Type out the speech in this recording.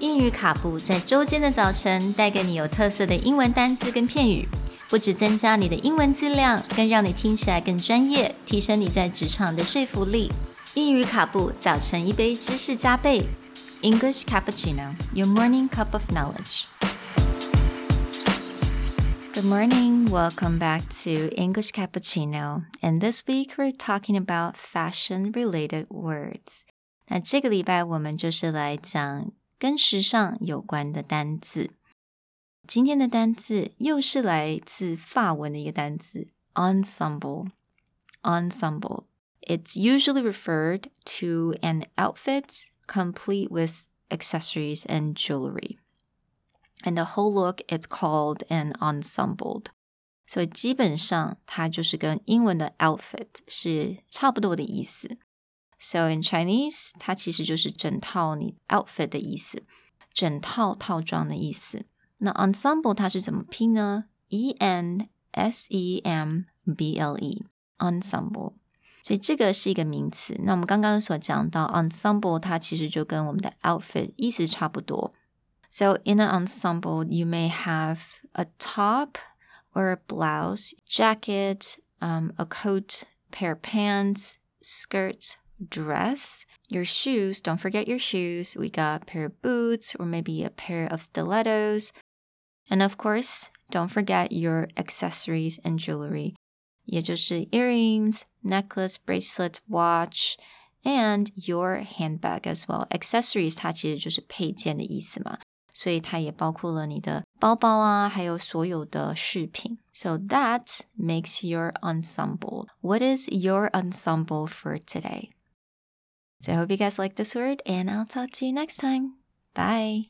英语卡布在周间的早晨带给你有特色的英文单词跟片语，不只增加你的英文质量，更让你听起来更专业，提升你在职场的说服力。英语卡布早晨一杯知识加倍，English cappuccino, your morning cup of knowledge. Good morning, welcome back to English Cappuccino. And this week we're talking about fashion related words. 那这个礼拜我们就是来讲 跟时尚有关的单字。今天的单字又是来自法文的一个单字 ensemble。ensemble. It's usually referred to an outfit complete with accessories and jewelry and the whole look is called an ensemble. 所以基本上它就是跟英文的 outfit 是差不多的意思。 So in Chinese，它其实就是整套你 outfit 的意思，整套套装的意思。那 ensemble 它是怎么拼呢？E N S E M B L E，ensemble。所以这个是一个名词。那我们刚刚所讲到 ensemble，它其实就跟我们的 outfit 意思差不多。so in an ensemble, you may have a top or a blouse, jacket, um, a coat, pair of pants, skirt, dress, your shoes. Don't forget your shoes. We got a pair of boots or maybe a pair of stilettos. And of course, don't forget your accessories and jewelry. 也就是 earrings, necklace, bracelet, watch, and your handbag as well. Accessories 它其实就是配件的意思嘛。所以它也包括了你的包包啊，还有所有的饰品。So that makes your ensemble. What is your ensemble for today? So I hope you guys like this word, and I'll talk to you next time. Bye.